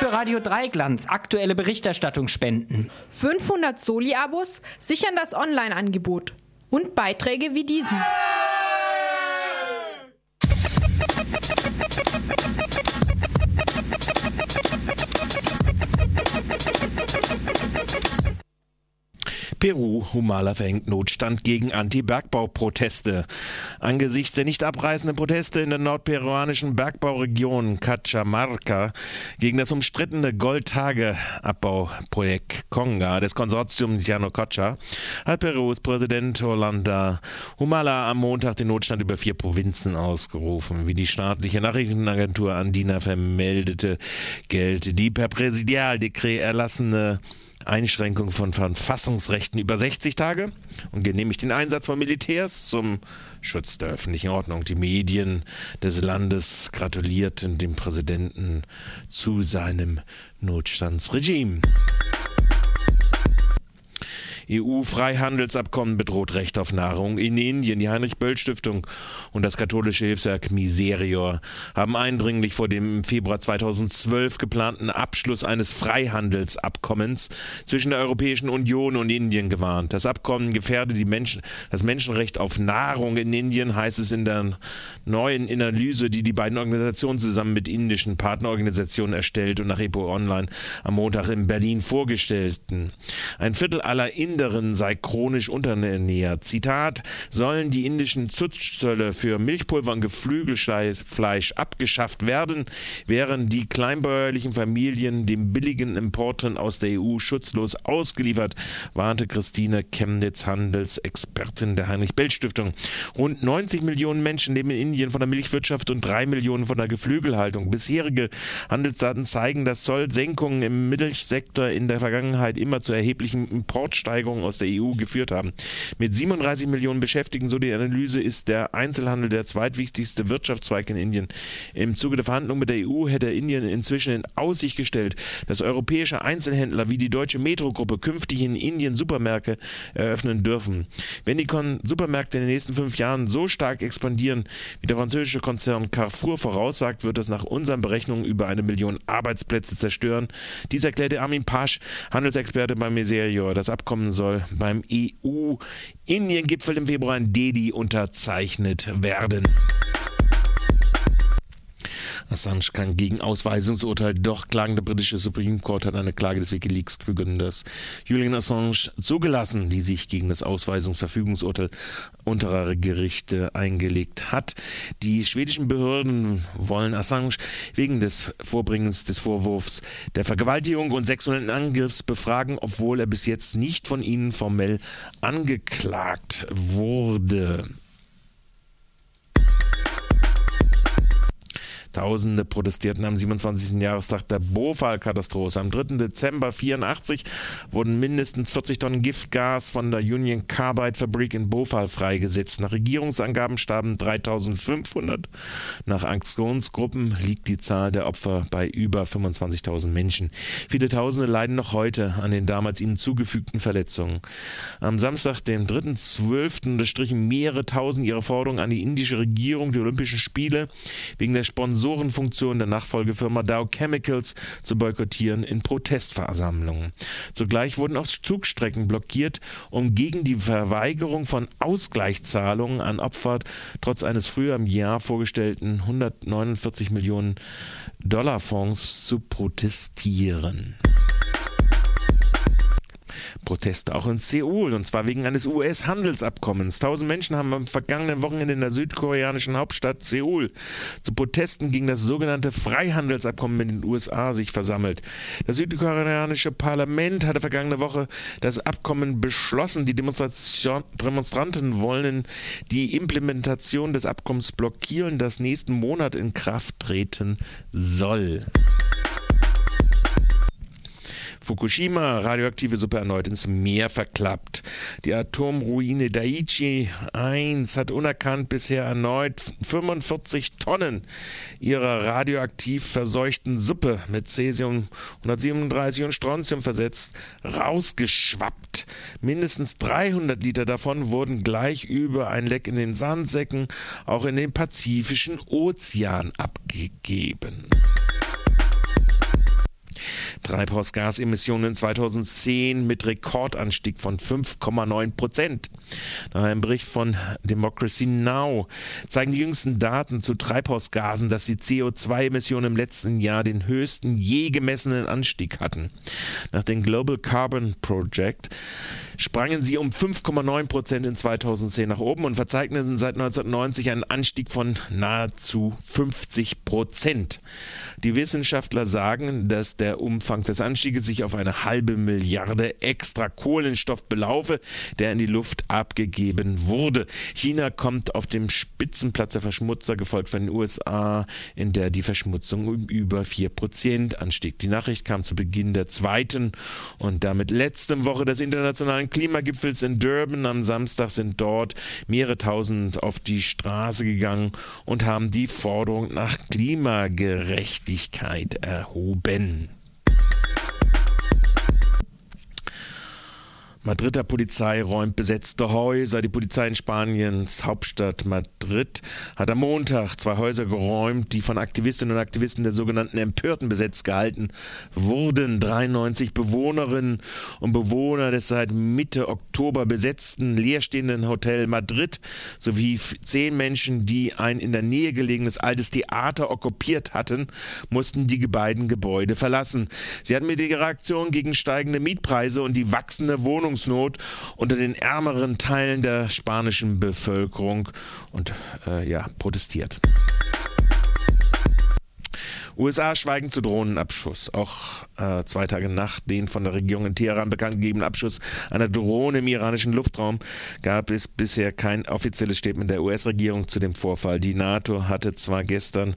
für Radio Dreiglanz aktuelle Berichterstattung spenden. 500 Soli-Abos sichern das Online-Angebot und Beiträge wie diesen. Peru, Humala verhängt Notstand gegen Anti-Bergbauproteste. Angesichts der nicht abreißenden Proteste in der nordperuanischen Bergbauregion Cachamarca gegen das umstrittene Goldtage-Abbauprojekt Conga des Konsortiums Yanococha hat Perus Präsident Orlando Humala am Montag den Notstand über vier Provinzen ausgerufen. Wie die staatliche Nachrichtenagentur Andina vermeldete, gelte die per Präsidialdekret erlassene Einschränkung von Verfassungsrechten über 60 Tage und genehmigt den Einsatz von Militärs zum Schutz der öffentlichen Ordnung. Die Medien des Landes gratulierten dem Präsidenten zu seinem Notstandsregime. EU-Freihandelsabkommen bedroht Recht auf Nahrung in Indien. Die Heinrich-Böll-Stiftung und das katholische Hilfswerk Miserior haben eindringlich vor dem im Februar 2012 geplanten Abschluss eines Freihandelsabkommens zwischen der Europäischen Union und Indien gewarnt. Das Abkommen gefährde die Menschen, das Menschenrecht auf Nahrung in Indien, heißt es in der neuen Analyse, die die beiden Organisationen zusammen mit indischen Partnerorganisationen erstellt und nach EPO Online am Montag in Berlin vorgestellten. Ein Viertel aller Inder anderen sei chronisch unterernährt. Zitat, sollen die indischen Zuzölle für Milchpulver und Geflügelfleisch abgeschafft werden, während die kleinbäuerlichen Familien dem billigen Importen aus der EU schutzlos ausgeliefert, warnte Christine Chemnitz, Handelsexpertin der Heinrich-Bell-Stiftung. Rund 90 Millionen Menschen leben in Indien von der Milchwirtschaft und drei Millionen von der Geflügelhaltung. Bisherige Handelsdaten zeigen, dass Zollsenkungen im Milchsektor in der Vergangenheit immer zu erheblichen Importsteigerungen Verlagerungen aus der EU geführt haben. Mit 37 Millionen Beschäftigten, so die Analyse, ist der Einzelhandel der zweitwichtigste Wirtschaftszweig in Indien. Im Zuge der Verhandlungen mit der EU hätte Indien inzwischen in Aussicht gestellt, dass europäische Einzelhändler wie die deutsche Metro-Gruppe künftig in Indien Supermärkte eröffnen dürfen. Wenn die Supermärkte in den nächsten fünf Jahren so stark expandieren, wie der französische Konzern Carrefour voraussagt, wird das nach unseren Berechnungen über eine Million Arbeitsplätze zerstören. Dies erklärte Armin Pasch, Handelsexperte bei Meserior. Das Abkommen soll beim EU-Indien-Gipfel im Februar in Delhi unterzeichnet werden. Assange kann gegen Ausweisungsurteil doch klagen. Der britische Supreme Court hat eine Klage des Wikileaks-Gründers Julian Assange zugelassen, die sich gegen das Ausweisungsverfügungsurteil unterer Gerichte eingelegt hat. Die schwedischen Behörden wollen Assange wegen des Vorbringens des Vorwurfs der Vergewaltigung und sexuellen Angriffs befragen, obwohl er bis jetzt nicht von ihnen formell angeklagt wurde. Tausende protestierten am 27. Jahrestag der Bhopal-Katastrophe. Am 3. Dezember 1984 wurden mindestens 40 Tonnen Giftgas von der Union Carbide Fabrik in Bhopal freigesetzt. Nach Regierungsangaben starben 3500. Nach Aktionsgruppen liegt die Zahl der Opfer bei über 25.000 Menschen. Viele Tausende leiden noch heute an den damals ihnen zugefügten Verletzungen. Am Samstag, dem 3.12., unterstrichen mehrere Tausend ihre Forderung an die indische Regierung, die Olympischen Spiele wegen der Sponsoren Sponsorenfunktion der Nachfolgefirma Dow Chemicals zu boykottieren in Protestversammlungen. Zugleich wurden auch Zugstrecken blockiert, um gegen die Verweigerung von Ausgleichszahlungen an Opfer trotz eines früher im Jahr vorgestellten 149 Millionen Dollar Fonds zu protestieren. Proteste auch in Seoul, und zwar wegen eines US-Handelsabkommens. Tausend Menschen haben am vergangenen Wochenende in der südkoreanischen Hauptstadt Seoul zu Protesten gegen das sogenannte Freihandelsabkommen mit den USA sich versammelt. Das südkoreanische Parlament hatte vergangene Woche das Abkommen beschlossen. Die Demonstranten wollen die Implementation des Abkommens blockieren, das nächsten Monat in Kraft treten soll. Fukushima, radioaktive Suppe erneut ins Meer verklappt. Die Atomruine Daiichi 1 hat unerkannt bisher erneut 45 Tonnen ihrer radioaktiv verseuchten Suppe mit Cäsium 137 und Strontium versetzt rausgeschwappt. Mindestens 300 Liter davon wurden gleich über ein Leck in den Sandsäcken auch in den Pazifischen Ozean abgegeben. Treibhausgasemissionen 2010 mit Rekordanstieg von 5,9 Prozent. Nach einem Bericht von Democracy Now zeigen die jüngsten Daten zu Treibhausgasen, dass die CO2-Emissionen im letzten Jahr den höchsten je gemessenen Anstieg hatten. Nach dem Global Carbon Project sprangen sie um 5,9 Prozent in 2010 nach oben und verzeichneten seit 1990 einen Anstieg von nahezu 50 Prozent. Die Wissenschaftler sagen, dass der Umfang des Anstieges sich auf eine halbe Milliarde extra Kohlenstoff belaufe, der in die Luft abgegeben wurde. China kommt auf dem Spitzenplatz der Verschmutzer, gefolgt von den USA, in der die Verschmutzung um über 4 Prozent anstieg. Die Nachricht kam zu Beginn der zweiten und damit letzten Woche des internationalen Klimagipfels in Durban. Am Samstag sind dort mehrere tausend auf die Straße gegangen und haben die Forderung nach Klimagerechtigkeit erhoben. Madrider Polizei räumt besetzte Häuser. Die Polizei in Spaniens Hauptstadt Madrid hat am Montag zwei Häuser geräumt, die von Aktivistinnen und Aktivisten der sogenannten Empörten besetzt gehalten wurden. 93 Bewohnerinnen und Bewohner des seit Mitte Oktober besetzten leerstehenden Hotel Madrid sowie zehn Menschen, die ein in der Nähe gelegenes altes Theater okkupiert hatten, mussten die beiden Gebäude verlassen. Sie hatten mit ihrer Aktion gegen steigende Mietpreise und die wachsende Wohnung Wohnungsnot unter den ärmeren Teilen der spanischen Bevölkerung und äh, ja, protestiert. USA schweigen zu Drohnenabschuss. Auch äh, zwei Tage nach den von der Regierung in Teheran bekannt gegebenen Abschuss einer Drohne im iranischen Luftraum gab es bisher kein offizielles Statement der US-Regierung zu dem Vorfall. Die NATO hatte zwar gestern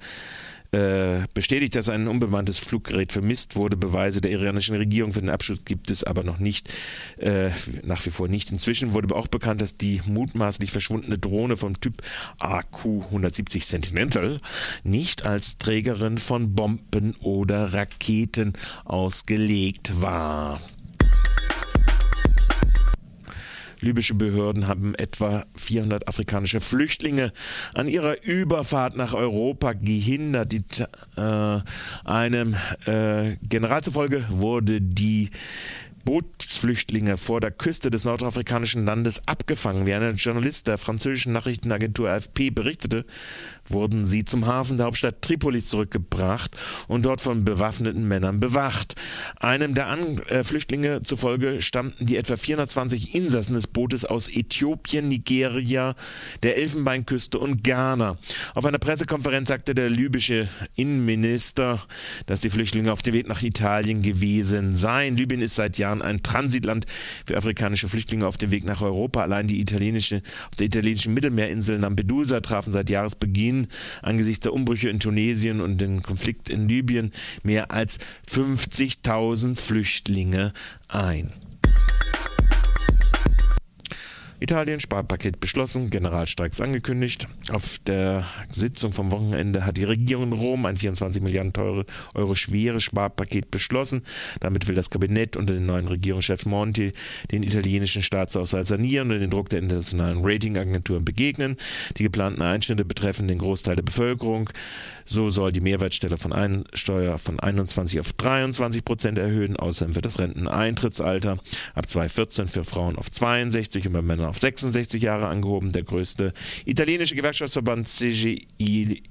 äh, bestätigt, dass ein unbemanntes Fluggerät vermisst wurde. Beweise der iranischen Regierung für den Abschuss gibt es aber noch nicht, äh, nach wie vor nicht. Inzwischen wurde aber auch bekannt, dass die mutmaßlich verschwundene Drohne vom Typ AQ-170 Sentinel nicht als Trägerin von Bomben oder Raketen ausgelegt war. Libysche Behörden haben etwa 400 afrikanische Flüchtlinge an ihrer Überfahrt nach Europa gehindert. Die, äh, einem äh, General zufolge wurde die Bootsflüchtlinge vor der Küste des nordafrikanischen Landes abgefangen. Wie ein Journalist der französischen Nachrichtenagentur AFP berichtete, wurden sie zum Hafen der Hauptstadt Tripolis zurückgebracht und dort von bewaffneten Männern bewacht. Einem der An äh, Flüchtlinge zufolge stammten die etwa 420 Insassen des Bootes aus Äthiopien, Nigeria, der Elfenbeinküste und Ghana. Auf einer Pressekonferenz sagte der libysche Innenminister, dass die Flüchtlinge auf dem Weg nach Italien gewesen seien. Libyen ist seit Jahren ein Transitland für afrikanische Flüchtlinge auf dem Weg nach Europa. Allein die italienische, auf der italienischen Mittelmeerinsel Lampedusa trafen seit Jahresbeginn angesichts der Umbrüche in Tunesien und den Konflikt in Libyen mehr als 50.000 Flüchtlinge ein. Italien Sparpaket beschlossen, Generalstreiks angekündigt. Auf der Sitzung vom Wochenende hat die Regierung in Rom ein 24 Milliarden Euro schweres Sparpaket beschlossen. Damit will das Kabinett unter dem neuen Regierungschef Monti den italienischen Staatshaushalt sanieren und den Druck der internationalen Ratingagenturen begegnen. Die geplanten Einschnitte betreffen den Großteil der Bevölkerung. So soll die Mehrwertsteuer von, Einsteuer von 21 auf 23 Prozent erhöhen. Außerdem wird das Renteneintrittsalter ab 2014 für Frauen auf 62 und bei Männern auf 66 Jahre angehoben. Der größte italienische Gewerkschaftsverband CGIL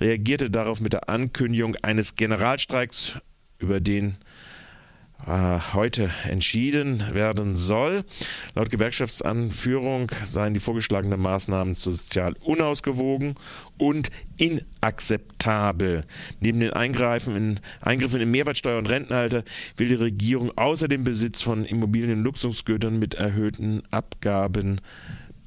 reagierte darauf mit der Ankündigung eines Generalstreiks, über den heute entschieden werden soll. Laut Gewerkschaftsanführung seien die vorgeschlagenen Maßnahmen sozial unausgewogen und inakzeptabel. Neben den Eingreifen in, Eingriffen in Mehrwertsteuer und Rentenalter will die Regierung außer dem Besitz von Immobilien und Luxusgütern mit erhöhten Abgaben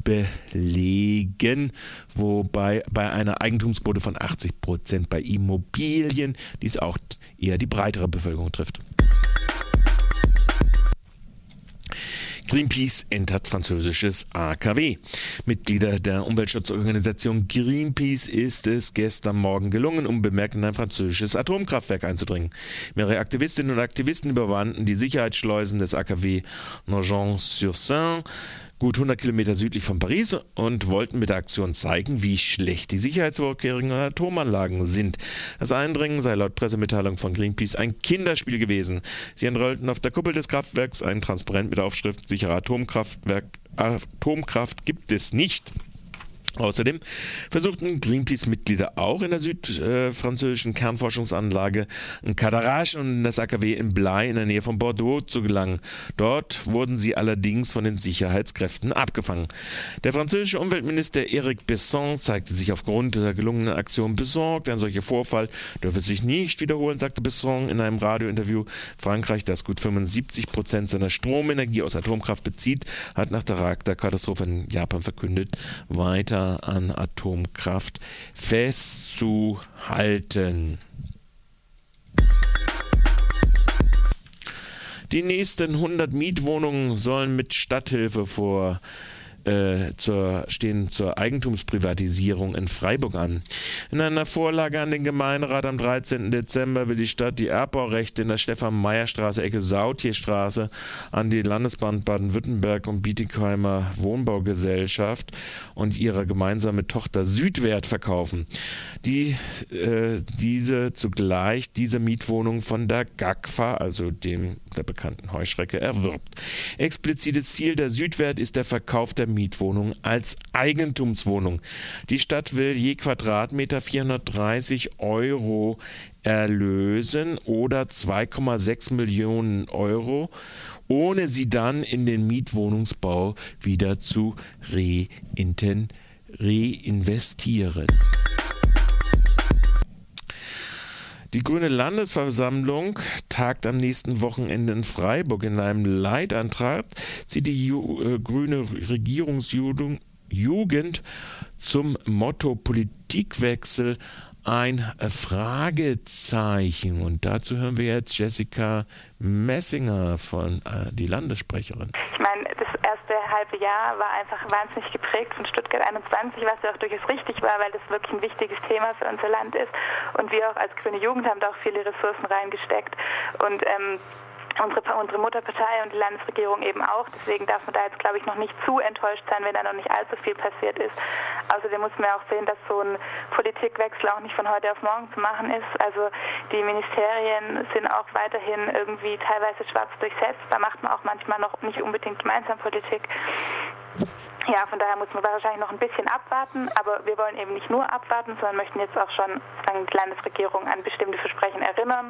belegen, wobei bei einer Eigentumsquote von 80 Prozent bei Immobilien dies auch eher die breitere Bevölkerung trifft. Greenpeace entert französisches AKW. Mitglieder der Umweltschutzorganisation Greenpeace ist es gestern Morgen gelungen, unbemerkt in ein französisches Atomkraftwerk einzudringen. Mehrere Aktivistinnen und Aktivisten überwanden die Sicherheitsschleusen des AKW Nogent-sur-Seine gut 100 Kilometer südlich von Paris und wollten mit der Aktion zeigen, wie schlecht die Sicherheitsvorkehrungen an Atomanlagen sind. Das Eindringen sei laut Pressemitteilung von Greenpeace ein Kinderspiel gewesen. Sie entrollten auf der Kuppel des Kraftwerks ein Transparent mit der Aufschrift Sicherer Atomkraftwerk Atomkraft gibt es nicht. Außerdem versuchten Greenpeace-Mitglieder auch in der südfranzösischen Kernforschungsanlage in Cadarache und in das AKW in Blay in der Nähe von Bordeaux zu gelangen. Dort wurden sie allerdings von den Sicherheitskräften abgefangen. Der französische Umweltminister Eric Besson zeigte sich aufgrund der gelungenen Aktion besorgt. Ein solcher Vorfall dürfe sich nicht wiederholen, sagte Besson in einem Radiointerview. Frankreich, das gut 75 Prozent seiner Stromenergie aus Atomkraft bezieht, hat nach der Reaktorkatastrophe in Japan verkündet, weiter an Atomkraft festzuhalten. Die nächsten 100 Mietwohnungen sollen mit Stadthilfe vor äh, zur, stehen zur Eigentumsprivatisierung in Freiburg an. In einer Vorlage an den Gemeinderat am 13. Dezember will die Stadt die Erbbaurechte in der Stefan-Meyer-Straße, Ecke Sautierstraße an die Landesbahn Baden-Württemberg und Bietigheimer Wohnbaugesellschaft und ihre gemeinsame Tochter Südwert verkaufen. Die, äh, diese zugleich diese Mietwohnung von der GAGFA, also dem der bekannten Heuschrecke, erwirbt. Explizites Ziel der Südwert ist der Verkauf der Mietwohnung als Eigentumswohnung. Die Stadt will je Quadratmeter 430 Euro erlösen oder 2,6 Millionen Euro, ohne sie dann in den Mietwohnungsbau wieder zu reinvestieren. Die Grüne Landesversammlung tagt am nächsten Wochenende in Freiburg. In einem Leitantrag zieht die Ju äh, grüne Regierungsjugend zum Motto Politikwechsel ein Fragezeichen. Und dazu hören wir jetzt Jessica Messinger von äh, die Landessprecherin. Ich meine, das erste halbe Jahr war einfach wahnsinnig geprägt von Stuttgart 21, was ja auch durchaus richtig war, weil das wirklich ein wichtiges Thema für unser Land ist. Und wir auch als Grüne Jugend haben da auch viele Ressourcen reingesteckt. Und ähm, unsere, unsere Mutterpartei und die Landesregierung eben auch. Deswegen darf man da jetzt, glaube ich, noch nicht zu enttäuscht sein, wenn da noch nicht allzu viel passiert ist. Außerdem muss man auch sehen, dass so ein Politikwechsel auch nicht von heute auf morgen zu machen ist. Also die Ministerien sind auch weiterhin irgendwie teilweise schwarz durchsetzt. Da macht man auch manchmal noch nicht unbedingt gemeinsam Politik. Ja, von daher muss man wahrscheinlich noch ein bisschen abwarten, aber wir wollen eben nicht nur abwarten, sondern möchten jetzt auch schon die Landesregierung an bestimmte Versprechen erinnern.